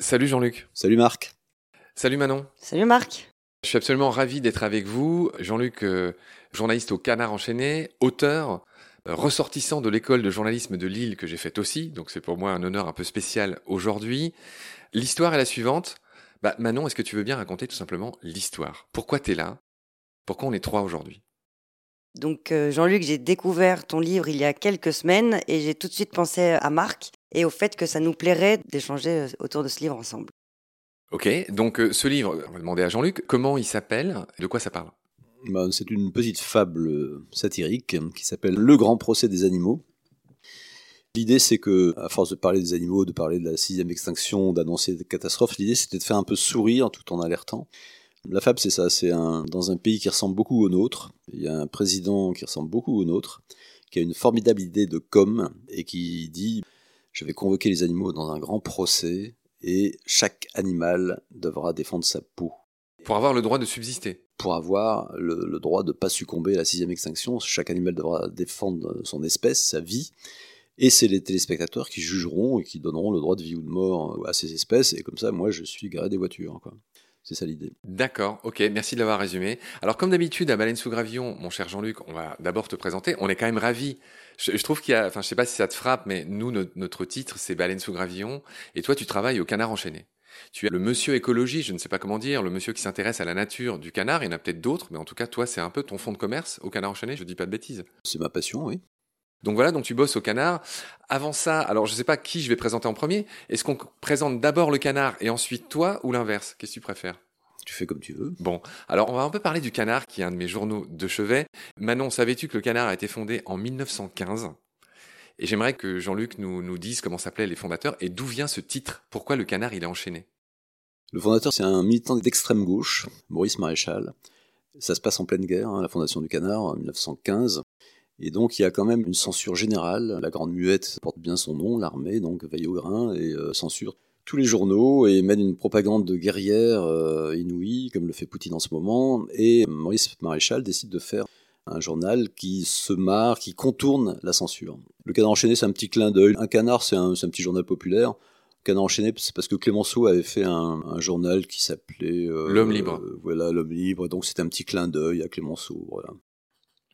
Salut Jean-Luc. Salut Marc. Salut Manon. Salut Marc. Je suis absolument ravi d'être avec vous. Jean-Luc, euh, journaliste au Canard enchaîné, auteur, euh, ressortissant de l'école de journalisme de Lille que j'ai faite aussi, donc c'est pour moi un honneur un peu spécial aujourd'hui. L'histoire est la suivante. Bah, Manon, est-ce que tu veux bien raconter tout simplement l'histoire? Pourquoi tu es là? Pourquoi on est trois aujourd'hui? Donc euh, Jean-Luc, j'ai découvert ton livre il y a quelques semaines et j'ai tout de suite pensé à Marc et au fait que ça nous plairait d'échanger euh, autour de ce livre ensemble. Ok, donc euh, ce livre, on va demander à Jean-Luc, comment il s'appelle De quoi ça parle? Ben, c'est une petite fable satirique qui s'appelle Le grand procès des animaux. L'idée, c'est que, à force de parler des animaux, de parler de la sixième extinction, d'annoncer des catastrophes, l'idée, c'était de faire un peu sourire tout en alertant. La fable, c'est ça, c'est un, dans un pays qui ressemble beaucoup au nôtre. Il y a un président qui ressemble beaucoup au nôtre, qui a une formidable idée de com et qui dit Je vais convoquer les animaux dans un grand procès et chaque animal devra défendre sa peau. Pour avoir le droit de subsister. Pour avoir le, le droit de ne pas succomber à la sixième extinction, chaque animal devra défendre son espèce, sa vie. Et c'est les téléspectateurs qui jugeront et qui donneront le droit de vie ou de mort à ces espèces. Et comme ça, moi, je suis garé des voitures. Quoi. C'est ça l'idée. D'accord, ok, merci de l'avoir résumé. Alors comme d'habitude à Baleine sous Gravillon, mon cher Jean-Luc, on va d'abord te présenter. On est quand même ravis. Je, je, trouve qu'il y a, enfin je sais pas si ça te frappe, mais nous, notre, notre titre, c'est Baleine sous Gravillon, et toi tu travailles au Canard enchaîné. Tu es le monsieur écologie, je ne sais pas comment dire, le monsieur qui s'intéresse à la nature du canard. Il y en a peut-être d'autres, mais en tout cas, toi, c'est un peu ton fond de commerce au canard enchaîné, je dis pas de bêtises. C'est ma passion, oui. Donc voilà, donc tu bosses au canard. Avant ça, alors je sais pas qui je vais présenter en premier. Est-ce qu'on présente d'abord le canard et ensuite toi ou l'inverse? Qu'est-ce que tu préfères? Tu fais comme tu veux. Bon, alors on va un peu parler du canard, qui est un de mes journaux de chevet. Manon, savais-tu que le canard a été fondé en 1915 Et j'aimerais que Jean-Luc nous, nous dise comment s'appelaient les fondateurs et d'où vient ce titre? Pourquoi le canard il est enchaîné? Le fondateur, c'est un militant d'extrême gauche, Maurice Maréchal. Ça se passe en pleine guerre, hein, la fondation du canard, en 1915. Et donc il y a quand même une censure générale. La Grande Muette porte bien son nom, l'armée donc veille au grain et euh, censure tous les journaux et mène une propagande de guerrière euh, inouïe, comme le fait Poutine en ce moment. Et Maurice Maréchal décide de faire un journal qui se marre, qui contourne la censure. Le Canard enchaîné, c'est un petit clin d'œil. Un canard, c'est un, un, petit journal populaire. Le Canard enchaîné, c'est parce que Clémenceau avait fait un, un journal qui s'appelait euh, L'homme libre. Euh, voilà, l'homme libre. Donc c'est un petit clin d'œil à Clémenceau. Voilà.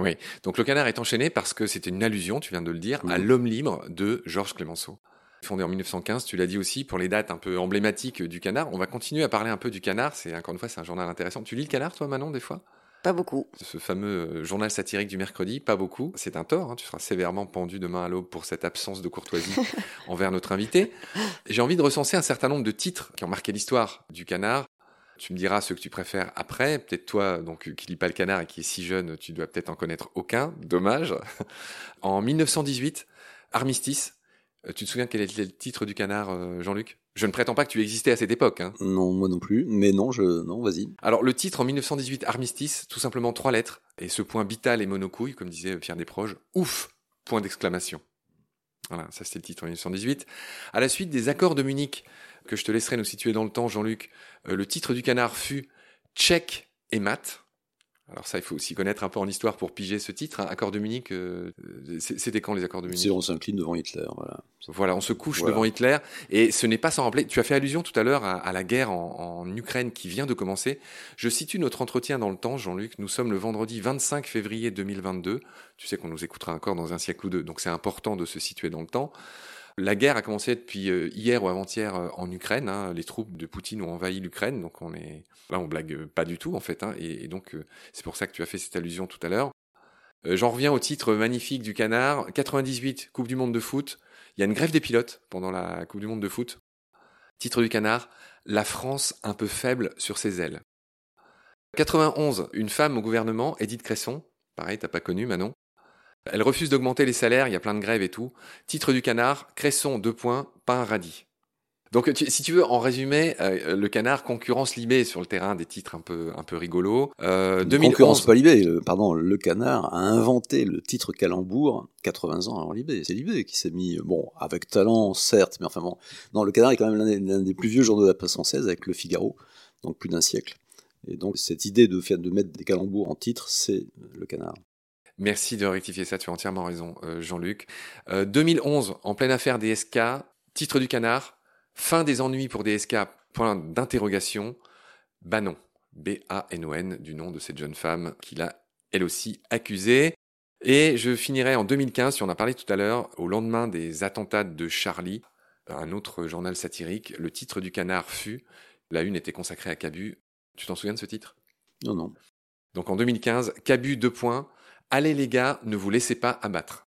Oui, donc le canard est enchaîné parce que c'était une allusion, tu viens de le dire, à l'homme libre de Georges Clémenceau. Fondé en 1915, tu l'as dit aussi, pour les dates un peu emblématiques du canard. On va continuer à parler un peu du canard, c'est encore une fois, c'est un journal intéressant. Tu lis le canard, toi, Manon, des fois? Pas beaucoup. Ce fameux journal satirique du mercredi, pas beaucoup. C'est un tort, hein, tu seras sévèrement pendu demain à l'aube pour cette absence de courtoisie envers notre invité. J'ai envie de recenser un certain nombre de titres qui ont marqué l'histoire du canard. Tu me diras ce que tu préfères après. Peut-être toi, donc, qui lis pas le canard et qui est si jeune, tu dois peut-être en connaître aucun. Dommage. En 1918, Armistice. Euh, Tu te souviens quel était le titre du canard, euh, Jean-Luc? Je ne prétends pas que tu existais à cette époque. Hein. Non, moi non plus. Mais non, je non, vas-y. Alors le titre en 1918, Armistice, tout simplement trois lettres. Et ce point bital et monocouille, comme disait Pierre Desproges, ouf Point d'exclamation. Voilà, ça c'était le titre en 1918. À la suite des accords de Munich, que je te laisserai nous situer dans le temps, Jean-Luc, euh, le titre du canard fut Tchèque et mat. Alors ça, il faut aussi connaître un peu en histoire pour piger ce titre. Hein. Accords de Munich, euh, c'était quand les accords de Munich C'est on s'incline devant Hitler. Voilà. Voilà, on se couche voilà. devant Hitler. Et ce n'est pas sans rappeler. Tu as fait allusion tout à l'heure à, à, la guerre en, en, Ukraine qui vient de commencer. Je situe notre entretien dans le temps, Jean-Luc. Nous sommes le vendredi 25 février 2022. Tu sais qu'on nous écoutera encore dans un siècle ou deux, donc c'est important de se situer dans le temps. La guerre a commencé depuis euh, hier ou avant-hier euh, en Ukraine. Hein. Les troupes de Poutine ont envahi l'Ukraine, donc on est là, on blague pas du tout en fait. Hein. Et, donc euh, c'est pour ça que tu as fait cette allusion tout à l'heure. Euh, J'en reviens au titre magnifique du Canard. 98 Coupe du Monde de foot. Il y a une grève des pilotes pendant la Coupe du Monde de foot. Titre du Canard. La France un peu faible sur ses ailes. 91 Une femme au gouvernement, Edith Cresson. Pareil, t'as pas connu Manon? Elle refuse d'augmenter les salaires, il y a plein de grèves et tout. Titre du canard, Cresson, deux points, pas un radis. Donc, tu, si tu veux, en résumé, euh, le canard concurrence Libé sur le terrain des titres un peu, un peu rigolos. Euh, 2011... Concurrence pas Libé, le, pardon, le canard a inventé le titre calembour 80 ans avant Libé. C'est Libé qui s'est mis, bon, avec talent, certes, mais enfin bon. Non, le canard est quand même l'un des, des, plus vieux journaux de la presse française avec le Figaro, donc plus d'un siècle. Et donc, cette idée de, faire, de mettre des calembours en titre, c'est le canard. Merci de rectifier ça, tu as entièrement raison, euh, Jean-Luc. 2011, en pleine affaire DSK, titre du canard, fin des ennuis pour DSK, point d'interrogation. Bah non, B-A-N-O-N, du nom de cette jeune femme qui l'a elle aussi accusée. Et je finirai en 2015, si on a parlé tout à l'heure, au lendemain des attentats de Charlie, un autre journal satirique, le titre du canard fut, la une était consacrée à Cabu. Tu t'en souviens de ce titre? Non, non. Donc en 2015, Cabu, deux points, allez les gars, ne vous laissez pas abattre.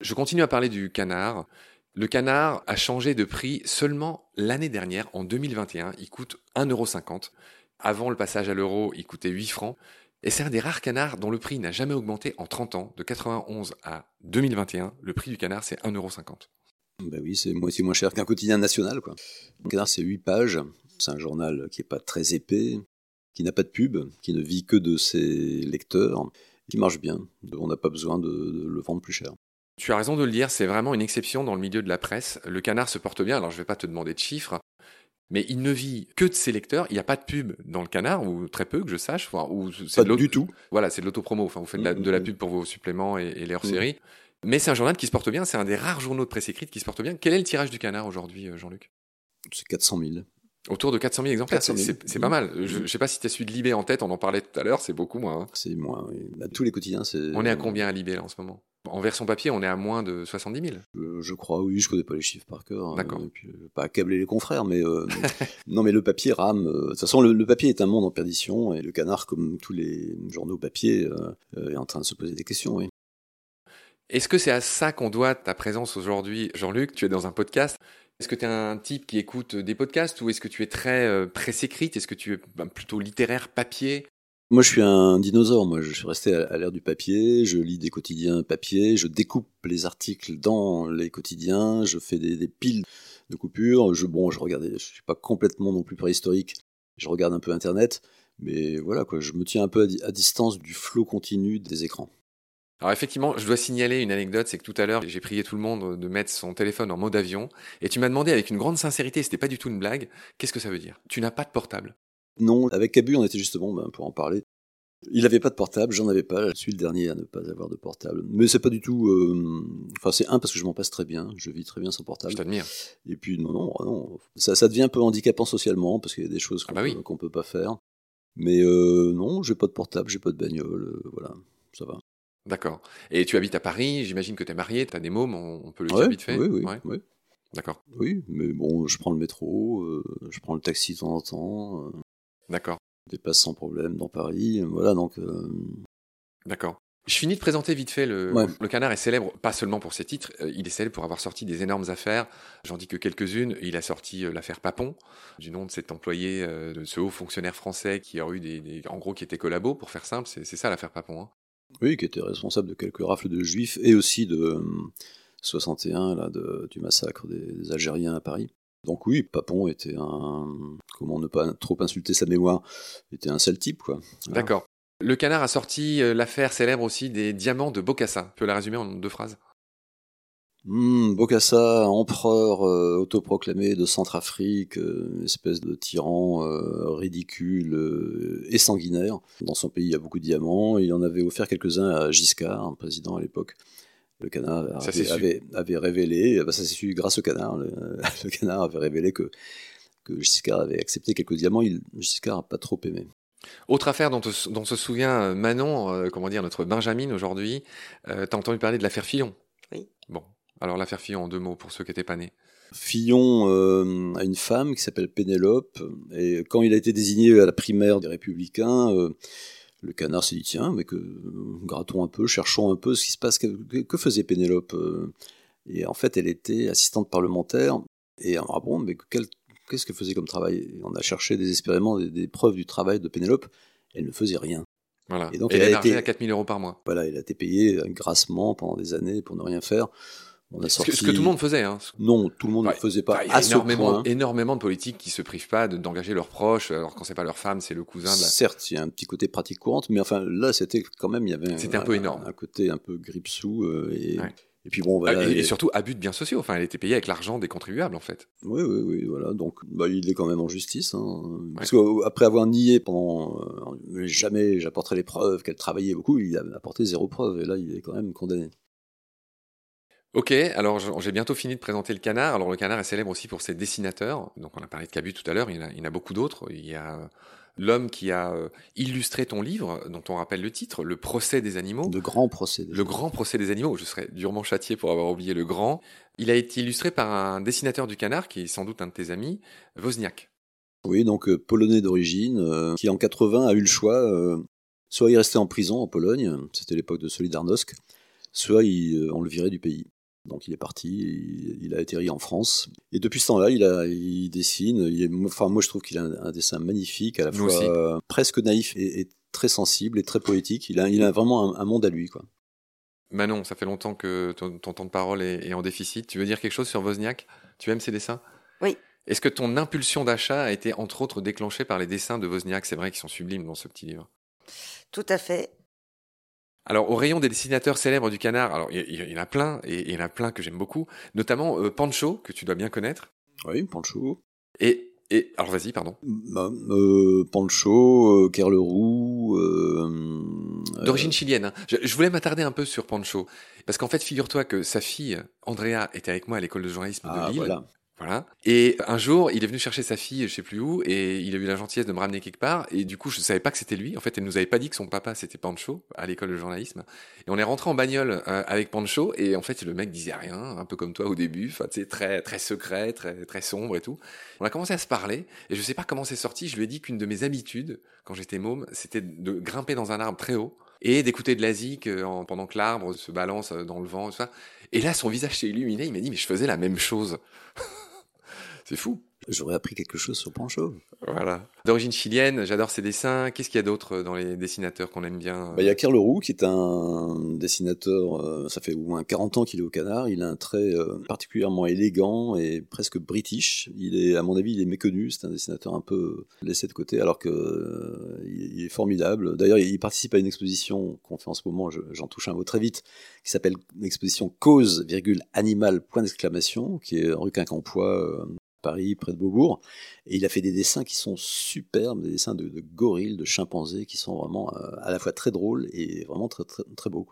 Je continue à parler du canard. Le canard a changé de prix seulement l'année dernière, en 2021. Il coûte 1,50€. Avant le passage à l'euro, il coûtait 8 francs. Et c'est un des rares canards dont le prix n'a jamais augmenté en 30 ans. De 91 à 2021, le prix du canard, c'est 1,50€. Ben oui, c'est moitié moins cher qu'un quotidien national. Quoi. Le canard, c'est 8 pages. C'est un journal qui n'est pas très épais, qui n'a pas de pub, qui ne vit que de ses lecteurs, qui marche bien. On n'a pas besoin de, de le vendre plus cher. Tu as raison de le dire, c'est vraiment une exception dans le milieu de la presse. Le canard se porte bien, alors je ne vais pas te demander de chiffres, mais il ne vit que de ses lecteurs. Il n'y a pas de pub dans le canard, ou très peu que je sache. Enfin, ou c'est pas du tout. Voilà, c'est de l'autopromo. Enfin, vous faites de la, mm, mm, pub pour vos suppléments et, les hors-séries. Mm. Mais c'est un journal qui se porte bien. C'est un des rares journaux de presse écrite qui se porte bien. Quel est le tirage du canard aujourd'hui, euh, Jean-Luc? C'est 400 000. Autour de 400 000 exemplaires, c'est pas mal. Je ne sais pas si tu as su de Libé en tête, on en parlait tout à l'heure, c'est beaucoup moins. Hein. C'est moins, oui. Bah, tous les quotidiens, c'est. On est à combien à Libé là en ce moment? En version papier, on est à moins de 70 000 euh, Je crois, oui, je connais pas les chiffres par cœur. Hein, D'accord. Euh, pas accabler les confrères, mais euh, non, mais le papier rame. De toute façon, le, papier est un monde en perdition et le canard, comme tous les journaux papier, est en train de se poser des questions. Oui. Est-ce que c'est à ça qu'on doit ta présence aujourd'hui, Jean-Luc Tu es dans un podcast. Est-ce que tu es un type qui écoute des podcasts ou est-ce que tu es très presse écrite? Est-ce que tu es ben, plutôt littéraire, papier? Moi, je suis un dinosaure. Moi, je suis resté à l'ère du papier. Je lis des quotidiens papier. Je découpe les articles dans les quotidiens. Je fais des, piles de coupures. Je, bon, je regardais. Je suis pas complètement non plus préhistorique. Je regarde un peu Internet, mais voilà quoi. Je me tiens un peu à, distance du flot continu des écrans. Alors effectivement, je dois signaler une anecdote, c'est que tout à l'heure, j'ai prié tout le monde de mettre son téléphone en mode avion, et tu m'as demandé avec une grande sincérité, c'était pas du tout une blague, qu'est-ce que ça veut dire? Tu n'as pas de portable non, avec Cabu, on était justement, ben, pour en parler, il n'avait pas de portable, j'en avais pas. Je suis le dernier à ne pas avoir de portable. Mais c'est pas du tout. Euh, enfin, c'est un parce que je m'en passe très bien. Je vis très bien sans portable. Je t'admire. Et puis non, non, non. Ça, ça devient un peu handicapant socialement parce qu'il y a des choses ah qu'on bah peut, pas faire. Mais euh, non, j'ai pas de portable, j'ai pas de bagnole. Euh, voilà. D'accord. Et tu habites à Paris. J'imagine que tu es marié, tu as des mômes. On, peut le dire vite fait. Oui, oui, oui. D'accord. Oui, mais bon, je prends le métro, je prends le taxi de temps en temps. D'accord. Dépasse sans problème dans Paris. Voilà, donc. Euh, D'accord. Je finis de présenter vite fait le, le canard est célèbre pas seulement pour ses titres, euh, il est célèbre pour avoir sorti des énormes affaires. J'en dis que quelques-unes. Il a sorti euh, l'affaire Papon, du nom de cet employé, de ce haut fonctionnaire français qui a eu des, en gros, qui était collabo, pour faire simple. C'est ça l'affaire Papon. Hein. Oui, qui était responsable de quelques rafles de juifs et aussi de 61 là, de, du massacre des Algériens à Paris. Donc oui, Papon était un, comment ne pas trop insulter sa mémoire, était un sale type quoi. D'accord. Le Canard a sorti euh, l'affaire célèbre aussi des diamants de Bokassa. Tu peux la résumer en deux phrases mmh, Bokassa, empereur euh, autoproclamé de Centrafrique, euh, espèce de tyran ridicule et sanguinaire. Dans son pays, il y a beaucoup de diamants. Il en avait offert quelques-uns à Giscard, un président à l'époque. Le canard avait, révélé, bah, ça s'est su grâce au canard, le, canard avait révélé que, que Giscard avait accepté quelques diamants, il, Giscard n'a pas trop aimé. Autre affaire dont, se souvient euh, Manon, euh, comment dire, notre Benjamin aujourd'hui, euh, t'as entendu parler de l'affaire Fillon? Oui. Bon, alors l'affaire Fillon en deux mots pour ceux qui n'étaient pas nés. Fillon a une femme qui s'appelle Pénélope, et quand il a été désigné à la primaire des Républicains, le canard s'est dit tiens, mais que grattons un peu, cherchons un peu ce qui se passe. Que, faisait Pénélope euh? Et en fait, elle était assistante parlementaire. Et ah bon, mais qu'est-ce qu'elle faisait comme travail? On a cherché désespérément des, preuves du travail de Pénélope. Elle ne faisait rien. Voilà. Et donc elle, elle a été à 4000 euros par mois. Voilà, elle a été payée grassement pendant des années pour ne rien faire. Ce, que, tout le monde faisait. Hein. Non, tout le monde ne faisait pas. Il y a énormément, énormément de politiques qui se privent pas d'engager leurs proches. Alors quand c'est pas leur femme, c'est le cousin. De Certes, il y a un petit côté pratique courante, mais enfin là, c'était quand même, il y avait un, un, peu énorme. Un côté un peu gripsou euh, et, Et puis bon, voilà. Ah, et, et surtout, abus de biens sociaux. Enfin, elle était payée avec l'argent des contribuables, en fait. Oui, oui, oui, voilà. Donc, bah, il est quand même en justice. Hein. Parce qu'après avoir nié pendant euh, jamais j'apporterai les preuves qu'elle travaillait beaucoup, il a apporté zéro preuve. Et là, il est quand même condamné. Ok, alors j'ai bientôt fini de présenter le canard. Alors le canard est célèbre aussi pour ses dessinateurs. Donc on a parlé de Cabu tout à l'heure, il y en a, beaucoup d'autres. Il y a euh, l'homme qui a euh, illustré ton livre, dont on rappelle le titre, Le procès des animaux. De grands procès. Le grand procès des animaux, je serais durement châtié pour avoir oublié le grand. Il a été illustré par un dessinateur du canard, qui est sans doute un de tes amis, Wozniak. Oui, donc euh, polonais d'origine, euh, qui en 80 a eu le choix, euh, soit il restait en prison en Pologne, c'était l'époque de Solidarnosc, soit il, euh, on le virait du pays. Donc il est parti, il, a atterri en France. Et depuis ce temps-là, il, a, il dessine. Il est, enfin, moi, je trouve qu'il a un, un dessin magnifique, à la Nous fois aussi. euh, presque naïf et, et très sensible et très poétique. Il a, il a vraiment un, un monde à lui, quoi. Manon, ça fait longtemps que ton, ton temps de parole est, est en déficit. Tu veux dire quelque chose sur Wozniak? Tu aimes ses dessins? Oui. Est-ce que ton impulsion d'achat a été entre autres déclenchée par les dessins de Wozniak? C'est vrai qu'ils sont sublimes dans ce petit livre. Tout à fait. Alors, au rayon des dessinateurs célèbres du canard, alors il y, en a plein, et il y en a plein que j'aime beaucoup, notamment euh, Pancho, que tu dois bien connaître. Oui, Pancho. Et, et alors vas-y, pardon. Bah, euh, Pancho, euh, Kerleroux. Euh, D'origine chilienne. hein. Je, je voulais m'attarder un peu sur Pancho, parce qu'en fait, figure-toi que sa fille, Andrea, était avec moi à l'école de journalisme ah, de Lille. voilà. Voilà. Et un jour, il est venu chercher sa fille, je sais plus où, et il a eu la gentillesse de me ramener quelque part. Et du coup, je savais pas que c'était lui. En fait, elle nous avait pas dit que son papa c'était Pancho à l'école de journalisme. Et on est rentré en bagnole euh, avec Pancho, et en fait, le mec disait rien, un peu comme toi au début. Enfin, tu très très secret, très très sombre et tout. On a commencé à se parler, et je sais pas comment c'est sorti. Je lui ai dit qu'une de mes habitudes quand j'étais môme, c'était de grimper dans un arbre très haut et d'écouter de la zik euh, en- pendant que l'arbre se balance euh, dans le vent, tout ça. Et là, son visage s'est illuminé. Il m'a dit, mais je faisais la même chose. C'est fou. J'aurais appris quelque chose sur Pancho. Voilà. D'origine chilienne, j'adore ses dessins. Qu'est-ce qu'il y a d'autre dans les dessinateurs qu'on aime bien Bah, Il y a Kerleroux qui est un dessinateur, euh, ça fait au moins 40 ans qu'il est au canard, il a un trait euh, particulièrement élégant et presque british. Il est, à mon avis, il est méconnu, c'est un dessinateur un peu laissé de côté alors que euh, il est formidable. D'ailleurs, il participe à une exposition qu'on fait en ce moment, je- j'en touche un mot très vite, qui s'appelle l'exposition Cause, virgule, animal, point d'exclamation, qui est rue Quincampoix, euh, Paris, près de Beaubourg. Et il a fait des dessins qui sont superbes, des dessins de, de gorilles, de chimpanzés, qui sont vraiment euh, à la fois très drôles et vraiment très, très, très beaux.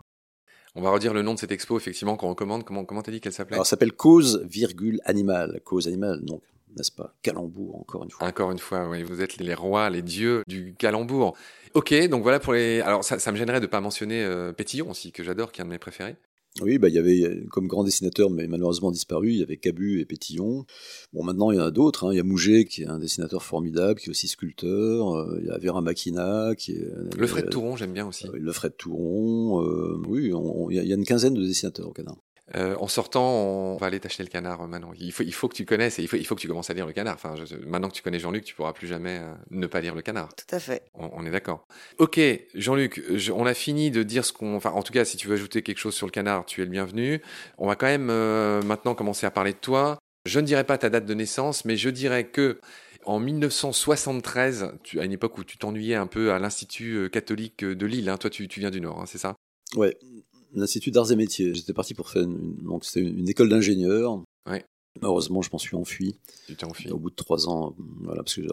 On va redire le nom de cette expo, effectivement, qu'on recommande. Comment comment t'as dit qu'elle s'appelait? Alors, ça s'appelle Cause, virgule, animal. Cause animal, donc, n'est-ce pas? Calembour, encore une fois. Encore une fois, oui, vous êtes les rois, les dieux du calembour. Ok, donc voilà pour les. Alors ça, ça me gênerait de pas mentionner euh, Pétillon aussi, que j'adore, qui est un de mes préférés. Oui, bah, il y avait euh, comme grand dessinateur, mais malheureusement disparu, il y avait Cabu et Pétillon. Bon, maintenant, il y en a d'autres. hein. Il y a Mouget, qui est un dessinateur formidable, qui est aussi sculpteur. Euh, Il y a Vera Makina, qui est... Le Fred euh, Touron, j'aime bien aussi. euh, Le Fred Touron. euh, oui, on- on- il y, a- il y a une quinzaine de dessinateurs au Canard. Euh, en sortant, on va aller t'acheter le canard, euh, Manon. Il faut, il faut que tu connaisses et il faut, il faut que tu commences à lire le canard. Enfin, je- maintenant que tu connais Jean-Luc, tu pourras plus jamais euh, ne pas lire le canard. Tout à fait. On, on est d'accord. Ok, Jean-Luc, je- on a fini de dire ce qu'on. Enfin, en tout cas, si tu veux ajouter quelque chose sur le canard, tu es le bienvenu. On va quand même euh, maintenant commencer à parler de toi. Je ne dirai pas ta date de naissance, mais je dirais que en 1973, tu, à une époque où tu t'ennuyais un peu à l'Institut catholique de Lille, hein, toi tu, tu viens du Nord, hein, c'est ça? Ouais, l'Institut d'Arts et Métiers. J'étais parti pour faire une, donc c'était une, une école d'ingénieur. Ouais. Heureusement, je m'en suis enfui Tu t'es enfui. au bout de trois ans. Voilà, parce que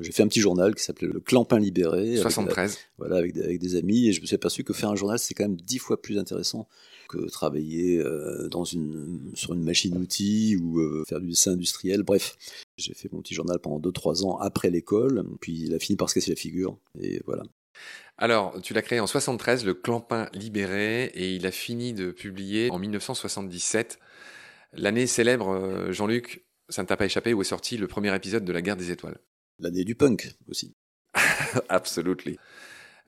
j'ai- fait un petit journal qui s'appelait Le Clampin Libéré. avec- 73. voilà, avec des, avec des amis, et je me suis aperçu que faire un journal, c'est quand même dix fois plus intéressant que travailler euh, dans une, sur une machine-outil ou euh, faire du dessin industriel. Bref, j'ai fait mon petit journal pendant 2-3 ans après l'école, puis il a fini par se casser la figure, et voilà. Alors, tu l'as créé en 73, le Clampin libéré, et il a fini de publier en 1977. L'année célèbre, euh, Jean-Luc, ça ne t'a pas échappé, où est sorti le premier épisode de La Guerre des Étoiles. L'année du punk aussi. Absolutely.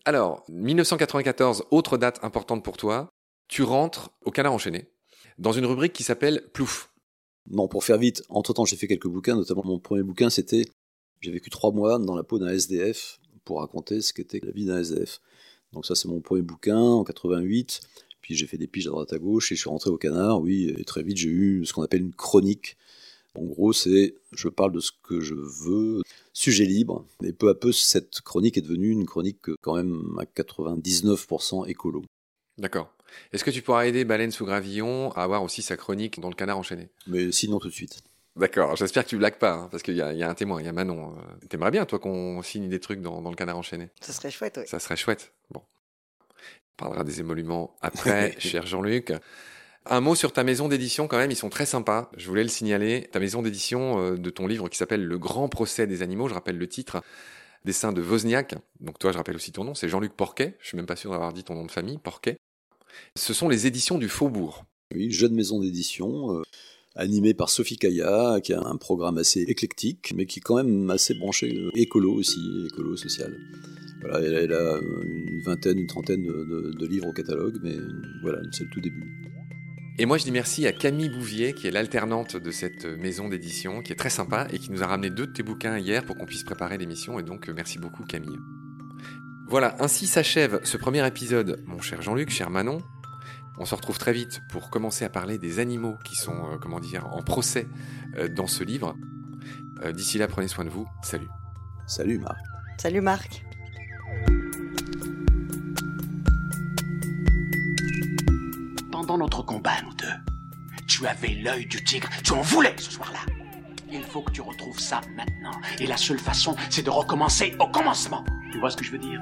Alors, 1994, autre date importante pour toi, tu rentres au Canard enchaîné, dans une rubrique qui s'appelle Plouf. Non, pour faire vite, entre-temps, j'ai fait quelques bouquins, notamment mon premier bouquin, c'était J'ai vécu trois mois dans la peau d'un SDF pour raconter ce qu'était la vie d'un SDF. Donc ça, c'est mon premier bouquin en 88. Puis j'ai fait des piges à droite à gauche et je suis rentré au Canard, oui, et très vite j'ai eu ce qu'on appelle une chronique. En gros, c'est je parle de ce que je veux, sujet libre. Et peu à peu, cette chronique est devenue une chronique quand même à 99% écolo. D'accord. Est-ce que tu pourras aider Baleine sous Gravillon à avoir aussi sa chronique dans le canard enchaîné? Mais sinon tout de suite. D'accord, j'espère que tu blagues pas, hein, parce qu'il y, a un témoin, il y a Manon. Euh. T'aimerais bien, toi, qu'on signe des trucs dans, le canard enchaîné? Ça serait chouette, oui. Ça serait chouette. Bon. On parlera des émoluments après, cher Jean-Luc. Un mot sur ta maison d'édition quand même, ils sont très sympas. Je voulais le signaler. Ta maison d'édition euh, de ton livre qui s'appelle Le Grand Procès des animaux, je rappelle le titre, dessin de Wozniak. Donc toi, je rappelle aussi ton nom, c'est Jean-Luc Porquet. Je suis même pas sûr d'avoir dit ton nom de famille, Porquet. Ce sont les éditions du Faubourg. Oui, jeune maison d'édition, euh, animée par Sophie Kaya, qui a un programme assez éclectique, mais qui est quand même assez branché euh, écolo aussi, écolo social. Voilà, elle, a une vingtaine, une trentaine de livres au catalogue, mais voilà, c'est le tout début. Et moi, je dis merci à Camille Bouvier, qui est l'alternante de cette maison d'édition, qui est très sympa et qui nous a ramené deux de tes bouquins hier pour qu'on puisse préparer l'émission. Et donc, merci beaucoup, Camille. Voilà, ainsi s'achève ce premier épisode, mon cher Jean-Luc, cher Manon. On se retrouve très vite pour commencer à parler des animaux qui sont, euh, comment dire, en procès euh, dans ce livre. Euh, d'ici là, prenez soin de vous. Salut. Salut Marc. Salut Marc. Pendant notre combat, nous deux, tu avais l'œil du tigre, tu en voulais ce soir-là. Il faut que tu retrouves ça maintenant. Et la seule façon, c'est de recommencer au commencement. Tu vois ce que je veux dire?